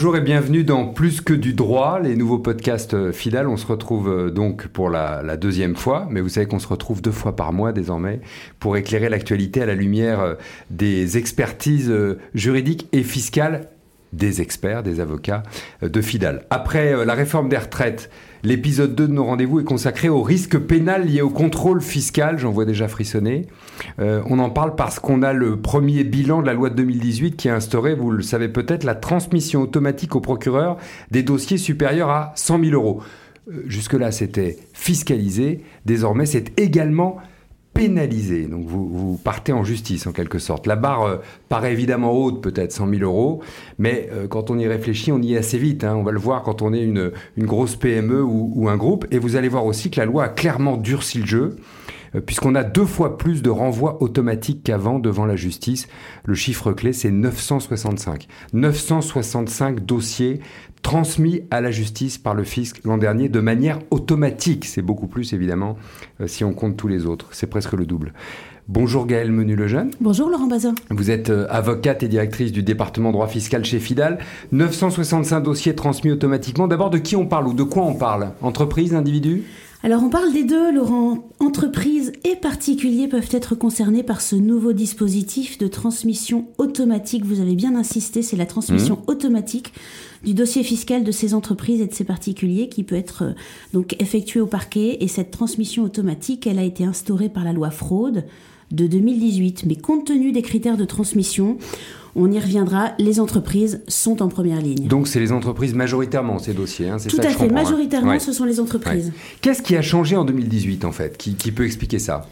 Bonjour et bienvenue dans Plus que du droit, les nouveaux podcasts euh, Fidal. On se retrouve euh, donc pour la, deuxième fois, mais vous savez qu'on se retrouve deux fois par mois désormais pour éclairer l'actualité à la lumière euh, des expertises juridiques et fiscales des experts, des avocats de Fidal. Après la réforme des retraites, L'épisode 2 de nos rendez-vous est consacré au risque pénal lié au contrôle fiscal, j'en vois déjà frissonner. Euh, on en parle parce qu'on a le premier bilan de la loi de 2018 qui a instauré, vous le savez peut-être, la transmission automatique au procureur des dossiers supérieurs à 100 000 euros. Euh, jusque-là, c'était fiscalisé. Désormais, c'est également pénalisé. Donc vous, partez en justice en quelque sorte. La barre euh, paraît évidemment haute, peut-être 100 000 euros, mais quand on y réfléchit, on y est assez vite. Hein. On va le voir quand on est une, grosse PME ou, un groupe. Et vous allez voir aussi que la loi a clairement durci le jeu. Euh, puisqu'on a deux fois plus de renvois automatiques qu'avant devant la justice. Le chiffre clé, c'est 965. 965 dossiers transmis à la justice par le fisc l'an dernier de manière automatique. C'est beaucoup plus, évidemment, euh, si on compte tous les autres. C'est presque le double. Bonjour Gaëlle Menu-Lejeune. Bonjour Laurent Bazin. Vous êtes euh, avocate et directrice du département droit fiscal chez Fidal. 965 dossiers transmis automatiquement. D'abord, de qui on parle ou de quoi on parle? Entreprise, individu alors on parle des deux, Laurent. Entreprises et particuliers peuvent être concernés par ce nouveau dispositif de transmission automatique. Vous avez bien insisté, c'est la transmission mmh. automatique du dossier fiscal de ces entreprises et de ces particuliers qui peut être euh, donc effectuée au parquet. Et cette transmission automatique, elle a été instaurée par la loi fraude de 2018. Mais compte tenu des critères de transmission, on y reviendra, les entreprises sont en première ligne. Donc c'est les entreprises majoritairement ces dossiers, hein, Tout à fait, hein. majoritairement ce sont les entreprises. Qu'est-ce qui a changé en 2018 en fait? Qui peut expliquer ça?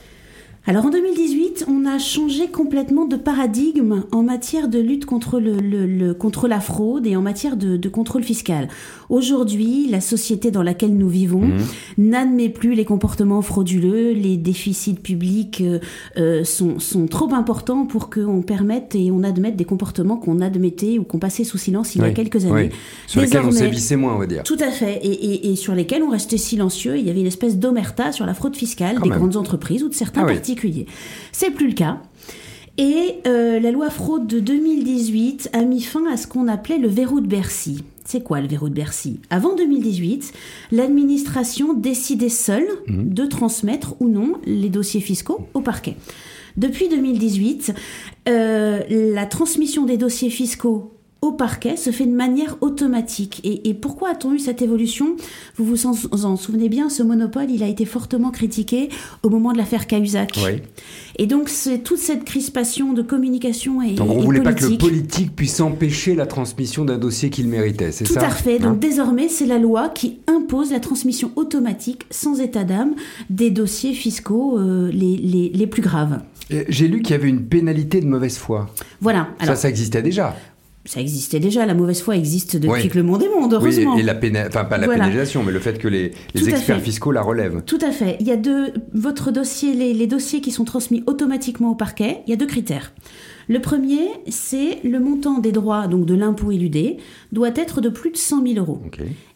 Alors en 2018, on a changé complètement de paradigme en matière de lutte contre, le, contre la fraude et en matière de, contrôle fiscal. Aujourd'hui, la société dans laquelle nous vivons mmh. n'admet plus les comportements frauduleux, les déficits publics euh, euh, sont, sont, trop importants pour qu'on permette et on admette des comportements qu'on admettait ou qu'on passait sous silence il y a quelques années. Sur lesquels on sévissait moins, on va dire. Tout à fait, et, et, sur lesquels on restait silencieux. Il y avait une espèce d'omerta sur la fraude fiscale des grandes entreprises ou de certains ah particuliers. C'est plus le cas. Et euh, la loi fraude de 2018 a mis fin à ce qu'on appelait le verrou de Bercy. C'est quoi le verrou de Bercy? Avant 2018, l'administration décidait seule mmh. de transmettre ou non les dossiers fiscaux au parquet. Depuis 2018, euh, la transmission des dossiers fiscaux au parquet se fait de manière automatique. Et, pourquoi a-t-on eu cette évolution? Vous vous en, souvenez bien, ce monopole, il a été fortement critiqué au moment de l'affaire Cahuzac. Et donc, c'est toute cette crispation de communication et Donc, on ne voulait pas que le politique puisse empêcher la transmission d'un dossier qu'il méritait, c'est ça Tout à fait. Donc, hein désormais, c'est la loi qui impose la transmission automatique, sans état d'âme, des dossiers fiscaux euh, les, les, les, plus graves. J'ai lu qu'il y avait une pénalité de mauvaise foi. Voilà. ça, ça existait déjà ça existait déjà, la mauvaise foi existe depuis que le monde est monde, heureusement. Oui, et la enfin pas la pénalisation, mais le fait que les, experts fiscaux la relèvent. Tout à fait. Il y a deux, votre dossier, les, les, dossiers qui sont transmis automatiquement au parquet, il y a deux critères. Le premier, c'est le montant des droits, donc de l'impôt éludé, doit être de plus de 100 000 euros.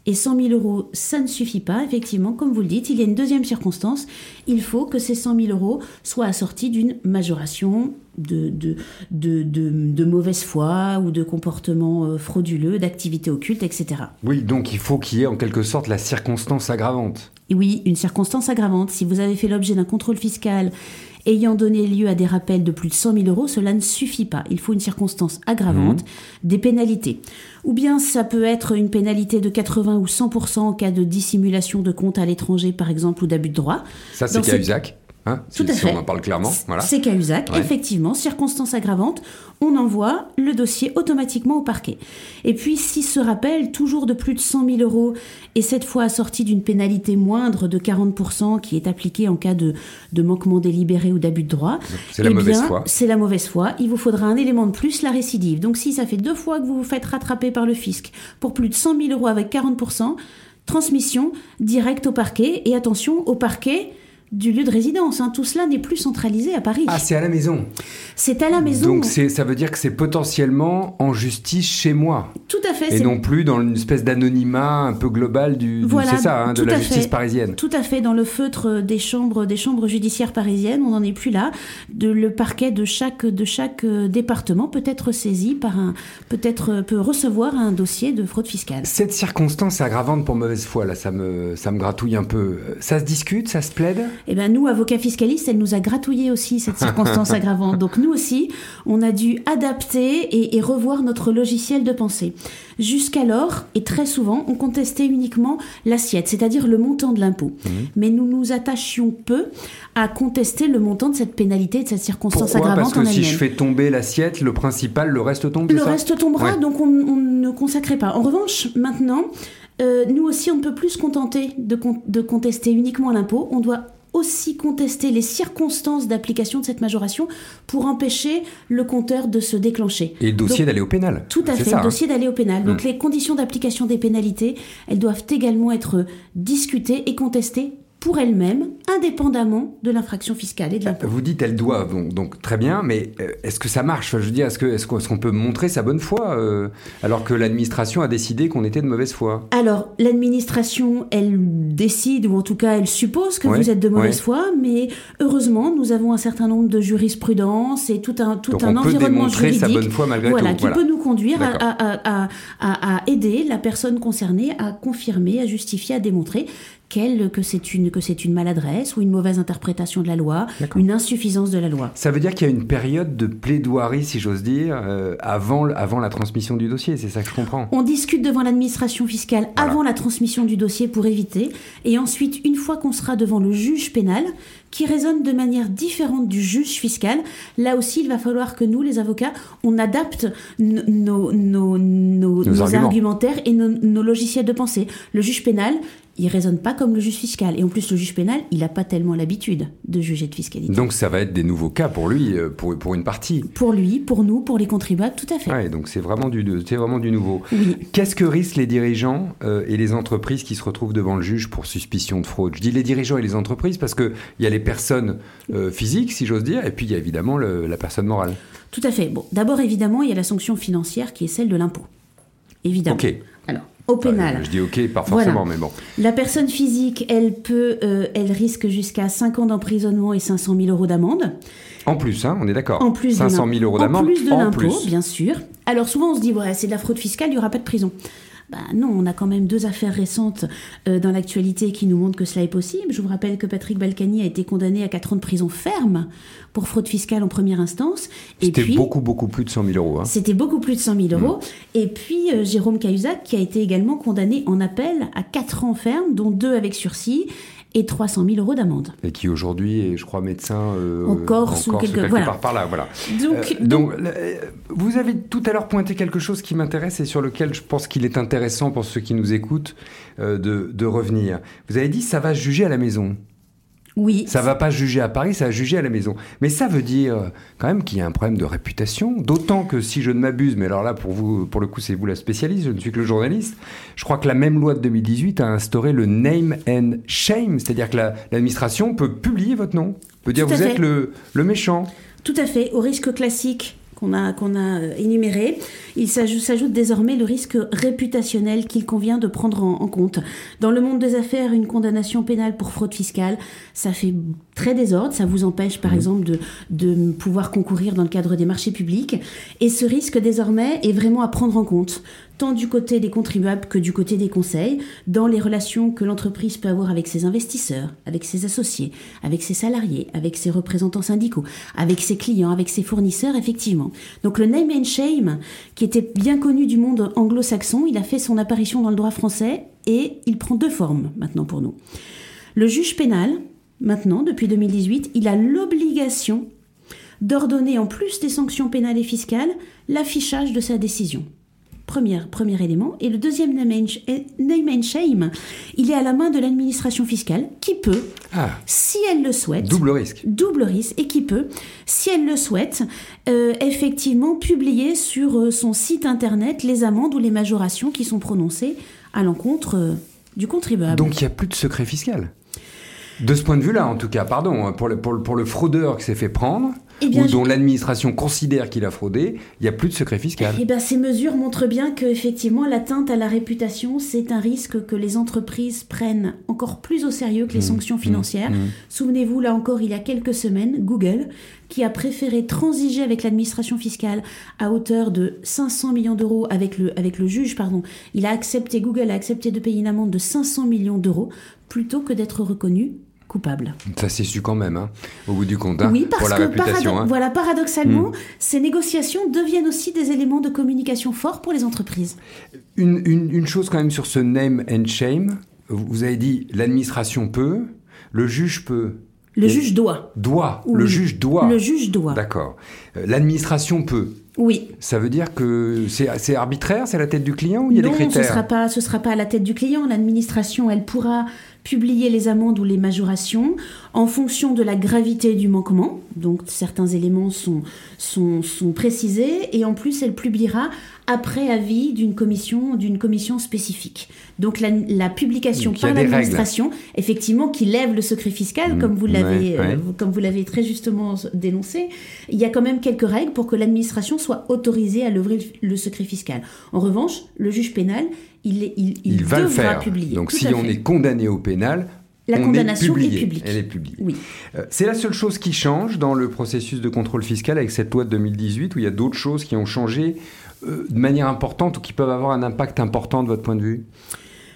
Et 100 000 euros, ça ne suffit pas, effectivement, comme vous le dites, il y a une deuxième circonstance, il faut que ces 100 000 euros soient assortis d'une majoration de, de, de, de, mauvaise foi ou de comportement euh, frauduleux, d'activité occulte, etc. Oui, donc il faut qu'il y ait en quelque sorte la circonstance aggravante. Oui, une circonstance aggravante. Si vous avez fait l'objet d'un contrôle fiscal ayant donné lieu à des rappels de plus de 100 000 euros, cela ne suffit pas. Il faut une circonstance aggravante, mmh. des pénalités. Ou bien ça peut être une pénalité de 80 ou 100% en cas de dissimulation de compte à l'étranger, par exemple, ou d'abus de droit. Ça, c'est Cahuzac Hein, Tout à fait. on en parle clairement. Voilà. C'est Cahuzac, effectivement, circonstance aggravante, on envoie le dossier automatiquement au parquet. Et puis, si ce rappel, toujours de plus de 100 000 euros, et cette fois assorti d'une pénalité moindre de 40% qui est appliquée en cas de, de manquement délibéré ou d'abus de droit, c'est la eh mauvaise foi. C'est la mauvaise foi. Il vous faudra un élément de plus, la récidive. Donc, si ça fait deux fois que vous vous faites rattraper par le fisc pour plus de 100 000 euros avec 40%, transmission directe au parquet. Et attention, au parquet, du lieu de résidence. Hein. Tout cela n'est plus centralisé à Paris. Ah, c'est à la maison. C'est à la maison. Donc ça veut dire que c'est potentiellement en justice chez moi. Tout à fait. Et non plus dans une espèce d'anonymat un peu global du, c'est ça, hein, de la justice parisienne. Tout à fait. Dans le feutre des chambres, des chambres judiciaires parisiennes, on n'en est plus là. De, le parquet de chaque, de chaque euh, département peut être saisi par un, peut-être euh, peut recevoir un dossier de fraude fiscale. Cette circonstance aggravante pour mauvaise foi, là, ça me, ça me gratouille un peu. Ça se discute, ça se plaide? Eh bien, nous, avocats fiscalistes, elle nous a gratouillé aussi cette circonstance aggravante. Donc nous aussi, on a dû adapter et, revoir notre logiciel de pensée. Jusqu'alors, et très souvent, on contestait uniquement l'assiette, c'est-à-dire le montant de l'impôt. Mmh. Mais nous nous attachions peu à contester le montant de cette pénalité, de cette circonstance aggravante Parce que si je fais tomber l'assiette, le principal, le reste tombe Le reste tombera, donc on, ne consacrait pas. En revanche, maintenant, euh, nous aussi, on ne peut plus se contenter de, de contester uniquement l'impôt. On doit aussi contester les circonstances d'application de cette majoration pour empêcher le compteur de se déclencher. Et le dossier d'aller au pénal. Tout à fait, le hein. dossier d'aller au pénal. Donc hmm. les conditions d'application des pénalités, elles doivent également être discutées et contestées pour elle-même, indépendamment de l'infraction fiscale et de l'impôt. Vous dites elle doit, donc, donc très bien, mais euh, est-ce que ça marche? Je veux dire, est-ce qu'on est qu'on peut montrer sa bonne foi euh, alors que l'administration a décidé qu'on était de mauvaise foi? Alors, l'administration, elle décide, ou en tout cas, elle suppose que vous êtes de mauvaise foi, mais heureusement, nous avons un certain nombre de jurisprudences et tout un, tout donc un on environnement peut démontrer sa bonne foi malgré voilà, tout. Qui peut nous conduire à, à, à, à aider la personne concernée à confirmer, à justifier, à démontrer que c'est une, que c'est une maladresse ou une mauvaise interprétation de la loi, une insuffisance de la loi. Ça veut dire qu'il y a une période de plaidoirie, si j'ose dire, euh, avant, avant la transmission du dossier, c'est ça que je comprends. On discute devant l'administration fiscale avant la transmission du dossier pour éviter, et ensuite, une fois qu'on sera devant le juge pénal, qui raisonne de manière différente du juge fiscal, là aussi, il va falloir que nous, les avocats, on adapte nos, nos, nos, argumentaires et nos logiciels de pensée. Le juge pénal, il raisonne pas comme le juge fiscal. Et en plus, le juge pénal, il n'a pas tellement l'habitude de juger de fiscalité. Donc ça va être des nouveaux cas pour lui, euh, pour, pour une partie. Pour lui, pour nous, pour les contribuables, tout à fait. Ouais, donc c'est vraiment du, vraiment du nouveau. Qu'est-ce que risquent les dirigeants euh, et les entreprises qui se retrouvent devant le juge pour suspicion de fraude? Je dis les dirigeants et les entreprises parce qu'il y a les personnes euh, physiques, si j'ose dire, et puis il y a évidemment la personne morale. Tout à fait. Bon, d'abord, évidemment, il y a la sanction financière qui est celle de l'impôt. Évidemment. Ok. Alors, au pénal. je dis ok, pas forcément, mais bon. La personne physique, elle peut, euh, elle risque jusqu'à 5 ans d'emprisonnement et 500 000 euros d'amende. En plus, hein, on est d'accord. En plus 500 000 euros d'amende. En plus de l'impôt, bien sûr. Alors souvent, on se dit, ouais, c'est de la fraude fiscale, il n'y aura pas de prison. Ben non, on a quand même deux affaires récentes euh, dans l'actualité qui nous montrent que cela est possible. Je vous rappelle que Patrick Balkany a été condamné à 4 ans de prison ferme pour fraude fiscale en première instance. C'était beaucoup, beaucoup plus de 100 000 euros. Hein. C'était beaucoup plus de 100 000 euros. Mm. Et puis euh, Jérôme Cahuzac qui a été également condamné en appel à 4 ans ferme, dont 2 avec sursis et 300 000 euros d'amende. Et qui aujourd'hui est, je crois, médecin euh, encore, sous quelque, part par là. Voilà. Donc, euh, donc, vous avez tout à l'heure pointé quelque chose qui m'intéresse et sur lequel je pense qu'il est intéressant pour ceux qui nous écoutent de, de revenir. Vous avez dit ça va se juger à la maison. Oui. Ça va pas juger à Paris, ça va juger à la maison. Mais ça veut dire quand même qu'il y a un problème de réputation. D'autant que si je ne m'abuse, mais alors là pour vous, pour le coup, c'est vous la spécialiste, je ne suis que le journaliste. Je crois que la même loi de 2018 a instauré le name and shame, c'est-à-dire que l'administration peut publier votre nom, peut dire vous êtes le, le méchant. Tout à fait, au risque classique qu'on a, qu'on a euh, énuméré, il s'ajoute désormais le risque réputationnel qu'il convient de prendre en, compte. Dans le monde des affaires, une condamnation pénale pour fraude fiscale, ça fait très désordre, ça vous empêche par mmh. exemple de, de pouvoir concourir dans le cadre des marchés publics, et ce risque désormais est vraiment à prendre en compte tant du côté des contribuables que du côté des conseils, dans les relations que l'entreprise peut avoir avec ses investisseurs, avec ses associés, avec ses salariés, avec ses représentants syndicaux, avec ses clients, avec ses fournisseurs, effectivement. Donc le name and shame, qui était bien connu du monde anglo-saxon, il a fait son apparition dans le droit français et il prend deux formes maintenant pour nous. Le juge pénal, maintenant, depuis 2018, il a l'obligation d'ordonner, en plus des sanctions pénales et fiscales, l'affichage de sa décision. Premier, premier élément. Et le deuxième name and, shame, il est à la main de l'administration fiscale qui peut, ah. si elle le souhaite, double risque, double risque, et qui peut, si elle le souhaite, euh, effectivement publier sur euh, son site internet les amendes ou les majorations qui sont prononcées à l'encontre euh, du contribuable. Donc il n'y a plus de secret fiscal De ce point de vue-là, en tout cas, pardon, hein, pour le, pour pour le fraudeur qui s'est fait prendre, eh ou dont l'administration considère qu'il a fraudé, il n'y a plus de secret fiscal. Eh bien, ces mesures montrent bien qu'effectivement, l'atteinte à la réputation, c'est un risque que les entreprises prennent encore plus au sérieux que les mmh, sanctions mmh, financières. Mmh. Souvenez-vous, là encore, il y a quelques semaines, Google, qui a préféré transiger avec l'administration fiscale à hauteur de 500 millions d'euros avec le, avec le juge, pardon. Il a accepté, Google a accepté de payer une amende de 500 millions d'euros plutôt que d'être reconnu coupable. Ça s'est su quand même, hein, au bout du compte, hein, oui, parce pour la que réputation. Hein. Voilà, paradoxalement, hmm. ces négociations deviennent aussi des éléments de communication forts pour les entreprises. Une, une, chose quand même sur ce name and shame, vous avez dit l'administration peut, le juge peut. Le juge doit. Doit. Le juge doit. Le juge doit. D'accord. Euh, l'administration peut. Oui. Ça veut dire que c'est arbitraire, c'est la tête du client ou il y a des critères Non, ce sera pas, ce sera pas à la tête du client. L'administration, elle pourra publier les amendes ou les majorations en fonction de la gravité du manquement. Donc certains éléments sont, sont, sont précisés et en plus elle publiera après avis d'une commission, d'une commission spécifique. Donc la, publication par l'administration, effectivement, qui lève le secret fiscal, mmh. comme vous l'avez, euh, comme vous l'avez très justement dénoncé, il y a quand même quelques règles pour que l'administration soit autorisée à lever le secret fiscal. En revanche, le juge pénal, il, il, il, va devra le faire. publier. Donc si on est condamné au pénal, la condamnation est, publique. Elle est publiée. Oui. Euh, c'est la seule chose qui change dans le processus de contrôle fiscal avec cette loi de 2018 où il y a d'autres choses qui ont changé euh, de manière importante ou qui peuvent avoir un impact important de votre point de vue?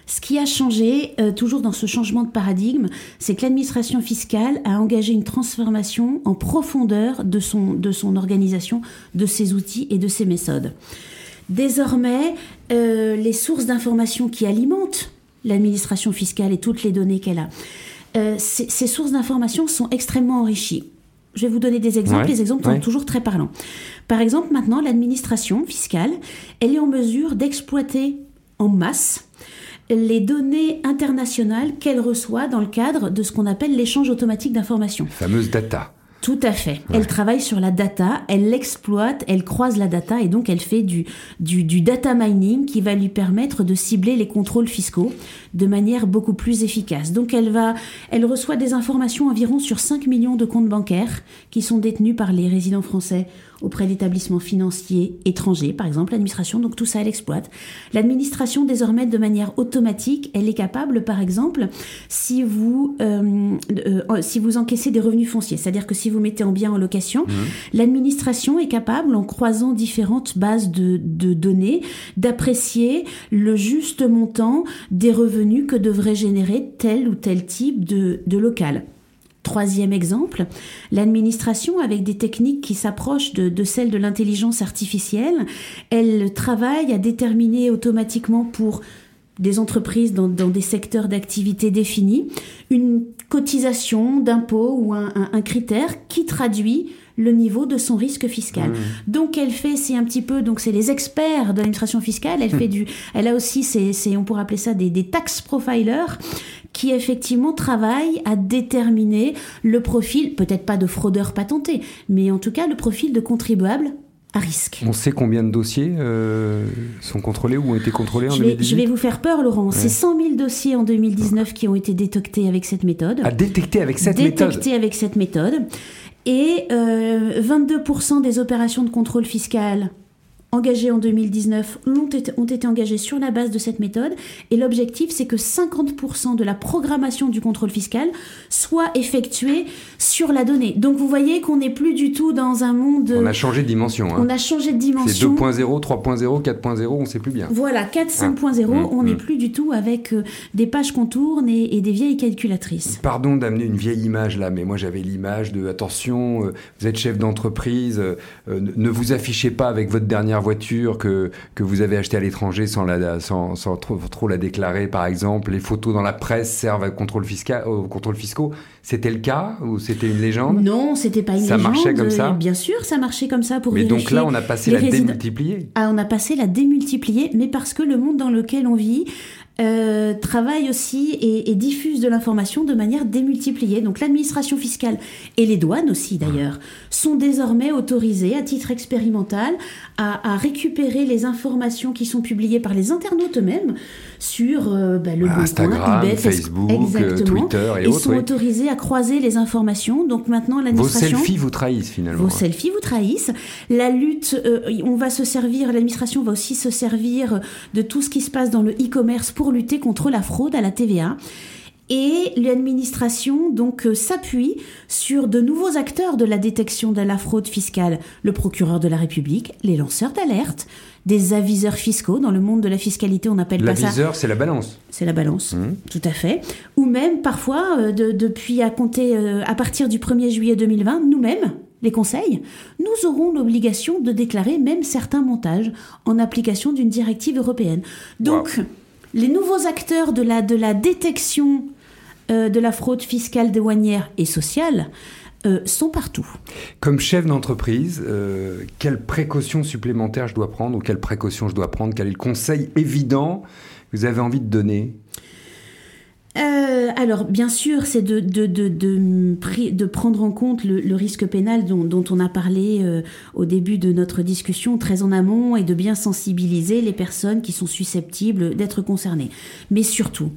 Ce qui a changé, euh, toujours dans ce changement de paradigme, c'est que l'administration fiscale a engagé une transformation en profondeur de son, de son organisation, de ses outils et de ses méthodes. Désormais, les sources d'information qui alimentent l'administration fiscale et toutes les données qu'elle a, ces, sources d'information sont extrêmement enrichies. Je vais vous donner des exemples. les exemples sont toujours très parlants. Par exemple, maintenant, l'administration fiscale, elle est en mesure d'exploiter en masse les données internationales qu'elle reçoit dans le cadre de ce qu'on appelle l'échange automatique d'informations. Fameuse data. Tout à fait. Elle travaille sur la data, elle l'exploite, elle croise la data et donc elle fait du, du, du, data mining qui va lui permettre de cibler les contrôles fiscaux de manière beaucoup plus efficace. Donc elle va, elle reçoit des informations environ sur 5 millions de comptes bancaires qui sont détenus par les résidents français auprès d'établissements financiers étrangers, par exemple l'administration, donc tout ça elle exploite. L'administration désormais de manière automatique, elle est capable par exemple si vous, euh, euh, si vous encaissez des revenus fonciers, c'est-à-dire que si vous mettez en bien en location, mmh. l'administration est capable en croisant différentes bases de, de données d'apprécier le juste montant des revenus que devrait générer tel ou tel type de, de local. Troisième exemple, l'administration, avec des techniques qui s'approchent de, celles de l'intelligence artificielle, elle travaille à déterminer automatiquement pour des entreprises dans, des secteurs d'activité définis une cotisation d'impôt ou un, critère qui traduit le niveau de son risque fiscal. Mmh. Donc elle fait, c'est un petit peu, donc c'est les experts de l'administration fiscale. Elle mmh. fait du, elle a aussi, c'est, on pourrait appeler ça des, des tax profilers qui effectivement travaille à déterminer le profil, peut-être pas de fraudeur patenté, mais en tout cas le profil de contribuable à risque. On sait combien de dossiers euh, sont contrôlés ou ont été contrôlés en je vais, Je vais vous faire peur, Laurent. C'est 100 000 dossiers en 2019 qui ont été détectés avec cette méthode. À détecter avec cette méthode Détectés avec cette méthode. Et euh, 22% des opérations de contrôle fiscal engagés en 2019 ont été, ont été engagés sur la base de cette méthode. Et l'objectif, c'est que 50% de la programmation du contrôle fiscal soit effectuée sur la donnée. Donc vous voyez qu'on n'est plus du tout dans un monde... On a changé de dimension. Hein. On a changé de dimension. C'est 2.0, 3.0, 4.0, on ne sait plus bien. Voilà, 4, 5.0, hein. on n'est mmh. plus du tout avec euh, des pages qu'on tourne et, des vieilles calculatrices. Pardon d'amener une vieille image là, mais moi j'avais l'image de, attention, euh, vous êtes chef d'entreprise, euh, ne vous affichez pas avec votre dernière voiture que, que vous avez achetée à l'étranger sans, la, sans, sans trop, trop, la déclarer, par exemple. Les photos dans la presse servent à contrôle fiscal, au contrôle fiscaux. C'était le cas ou c'était une légende? Non, c'était pas une ça légende. Ça marchait comme ça? Bien sûr, ça marchait comme ça pour Mais donc là, on a passé la démultiplier. Ah, on a passé la démultiplier, mais parce que le monde dans lequel on vit euh, travaille aussi et, diffuse de l'information de manière démultipliée. Donc l'administration fiscale et les douanes aussi d'ailleurs sont désormais autorisées à titre expérimental à, récupérer les informations qui sont publiées par les internautes eux-mêmes sur euh, bah, le Instagram, Facebook, Twitter et, et autres. Ils sont autorisés à croiser les informations. Donc maintenant, l'administration. Vos selfies vous trahissent finalement. Vos selfies vous trahissent. La lutte, on va se servir, l'administration va aussi se servir de tout ce qui se passe dans le e-commerce pour lutter contre la fraude à la TVA. Et l'administration donc euh, s'appuie sur de nouveaux acteurs de la détection de la fraude fiscale, le procureur de la République, les lanceurs d'alerte, des aviseurs fiscaux. Dans le monde de la fiscalité, on appelle pas ça. L'aviseur, c'est la balance. C'est la balance, mmh. tout à fait. Ou même parfois, euh, depuis à compter euh, à partir du 1er juillet 2020, nous-mêmes, les conseils, nous aurons l'obligation de déclarer même certains montages en application d'une directive européenne. Donc, les nouveaux acteurs de la, de la détection euh, de la fraude fiscale, douanière et sociale euh, sont partout. Comme chef d'entreprise, euh, quelles précautions supplémentaires je dois prendre ou quelles précautions je dois prendre Quel est le conseil évident que vous avez envie de donner? Alors, bien sûr, c'est de, de, de, de, prendre en compte le, risque pénal dont, dont, on a parlé au début de notre discussion, très en amont, et de bien sensibiliser les personnes qui sont susceptibles d'être concernées. Mais surtout,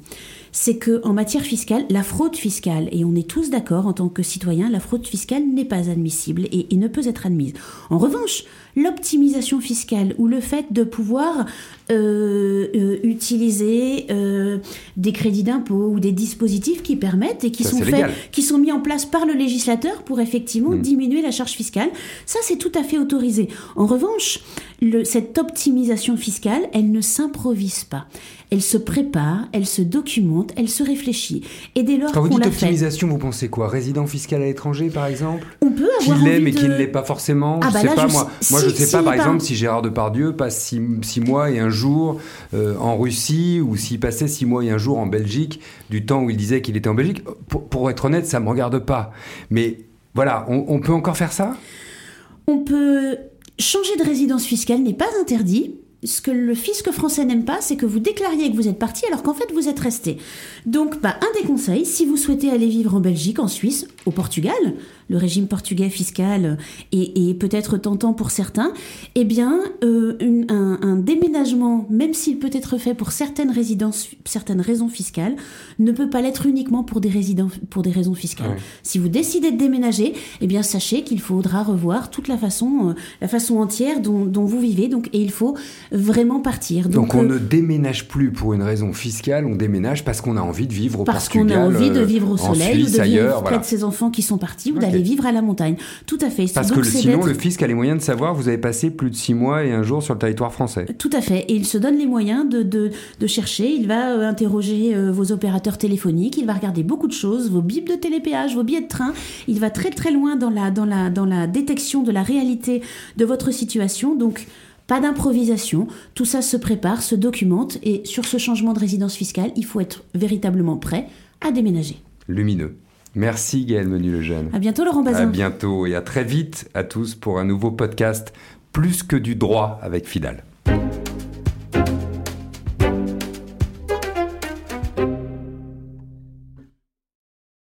c'est que en matière fiscale, la fraude fiscale, et on est tous d'accord en tant que citoyens, la fraude fiscale n'est pas admissible et, ne peut être admise. En revanche, l'optimisation fiscale ou le fait de pouvoir euh, euh, utiliser euh, des crédits d'impôt ou des dispositifs qui permettent et qui sont faits, qui sont mis en place par le législateur pour effectivement hmm. diminuer la charge fiscale, ça c'est tout à fait autorisé. En revanche, le, cette optimisation fiscale, elle ne s'improvise pas elle se prépare, elle se documente, elle se réfléchit. Et dès lors Quand vous dites optimisation, vous pensez quoi? Résident fiscal à l'étranger, par exemple? On peut avoir Qui l'est, mais qui ne l'est pas forcément. Ah bah je sais pas, moi, moi je ne sais pas, par exemple, si Gérard Depardieu passe six, mois et un jour euh, en Russie, ou s'il passait six mois et un jour en Belgique, du temps où il disait qu'il était en Belgique. Pour, être honnête, ça ne me regarde pas. Mais voilà, on peut encore faire ça? On peut... Changer de résidence fiscale n'est pas interdit ce que le fisc français n'aime pas, c'est que vous déclariez que vous êtes parti alors qu'en fait vous êtes resté. Donc, bah, un des conseils, si vous souhaitez aller vivre en Belgique, en Suisse, au Portugal, le régime portugais fiscal est, peut-être tentant pour certains, eh bien, euh, un, déménagement, même s'il peut être fait pour certaines résidences, certaines raisons fiscales, ne peut pas l'être uniquement pour des, résidents, pour des raisons fiscales. Si vous décidez de déménager, eh bien, sachez qu'il faudra revoir toute la façon, euh, la façon entière dont, vous vivez, donc, et il faut vraiment partir. Donc, on euh, ne déménage plus pour une raison fiscale, on déménage parce qu'on a envie de vivre au parce Portugal. Parce qu'on a envie de vivre au soleil, ou de vivre près de ses enfants qui sont partis, ou d'aller vivre à la montagne. Tout à fait. Parce que sinon, le fisc a les moyens de savoir vous avez passé plus de six mois et un jour sur le territoire français. Tout à fait. Et il se donne les moyens de, de, de chercher. Il va euh, interroger euh, vos opérateurs téléphoniques. Il va regarder beaucoup de choses, vos bips de télépéage, vos billets de train. Il va très très loin dans la, dans la, dans la détection de la réalité de votre situation. Donc, pas d'improvisation, tout ça se prépare, se documente et sur ce changement de résidence fiscale, il faut être véritablement prêt à déménager. Lumineux. Merci Gaël Menu-Lejeune. À bientôt Laurent Bazin. À bientôt et à très vite à tous pour un nouveau podcast Plus que du droit avec Fidal.